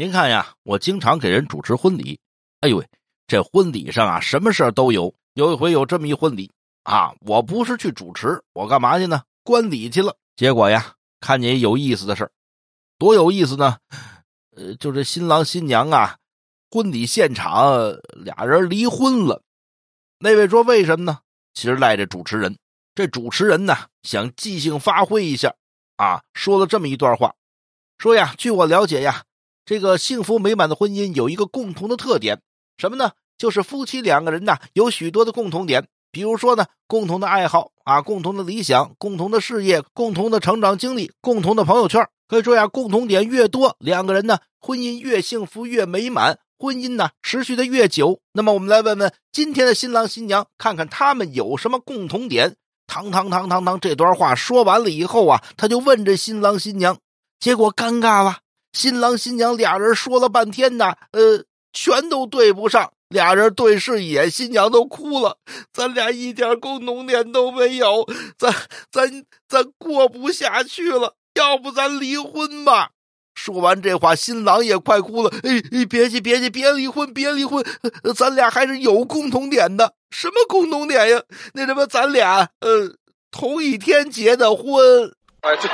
您看呀，我经常给人主持婚礼，哎呦喂，这婚礼上啊，什么事儿都有。有一回有这么一婚礼啊，我不是去主持，我干嘛去呢？观礼去了。结果呀，看见有意思的事儿，多有意思呢！呃，就是新郎新娘啊，婚礼现场俩人离婚了。那位说为什么呢？其实赖着主持人。这主持人呢，想即兴发挥一下，啊，说了这么一段话，说呀，据我了解呀，这个幸福美满的婚姻有一个共同的特点，什么呢？就是夫妻两个人呢，有许多的共同点，比如说呢，共同的爱好啊，共同的理想，共同的事业，共同的成长经历，共同的朋友圈。可以说呀，共同点越多，两个人呢，婚姻越幸福越美满，婚姻呢持续的越久。那么，我们来问问今天的新郎新娘，看看他们有什么共同点。堂堂堂堂堂，这段话说完了以后啊，他就问这新郎新娘，结果尴尬了。新郎新娘俩人说了半天呢，呃，全都对不上。俩人对视一眼，新娘都哭了。咱俩一点共同点都没有，咱咱咱过不下去了。要不咱离婚吧？说完这话，新郎也快哭了。哎哎，别急别急，别离婚别离婚，咱俩还是有共同点的。什么共同点呀？那什么，咱俩呃同一天结的婚。哎，对。